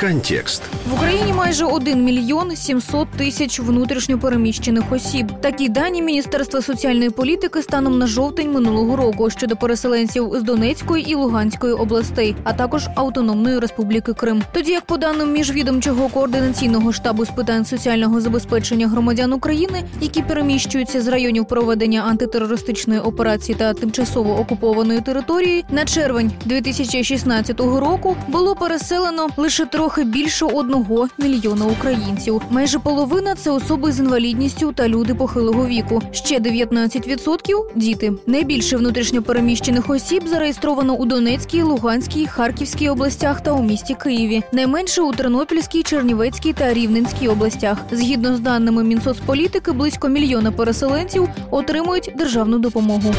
Контекст. В Україні майже 1 мільйон 700 тисяч внутрішньопереміщених осіб. Такі дані Міністерства соціальної політики станом на жовтень минулого року щодо переселенців з Донецької і Луганської областей, а також Автономної Республіки Крим. Тоді як по даним міжвідомчого координаційного штабу з питань соціального забезпечення громадян України, які переміщуються з районів проведення антитерористичної операції та тимчасово окупованої території, на червень 2016 року було переселено лише трохи більше одного мільйона українців. Майже половина це особи з інвалідністю та люди похилого віку. Ще 19% – діти. Найбільше внутрішньопереміщених осіб зареєстровано у Донецькій, Луганській, Харківській областях та у місті Києві. Найменше у Тернопільській, Чернівецькій та Рівненській областях. Згідно з даними Мінсоцполітики, близько мільйона переселенців отримують державну допомогу.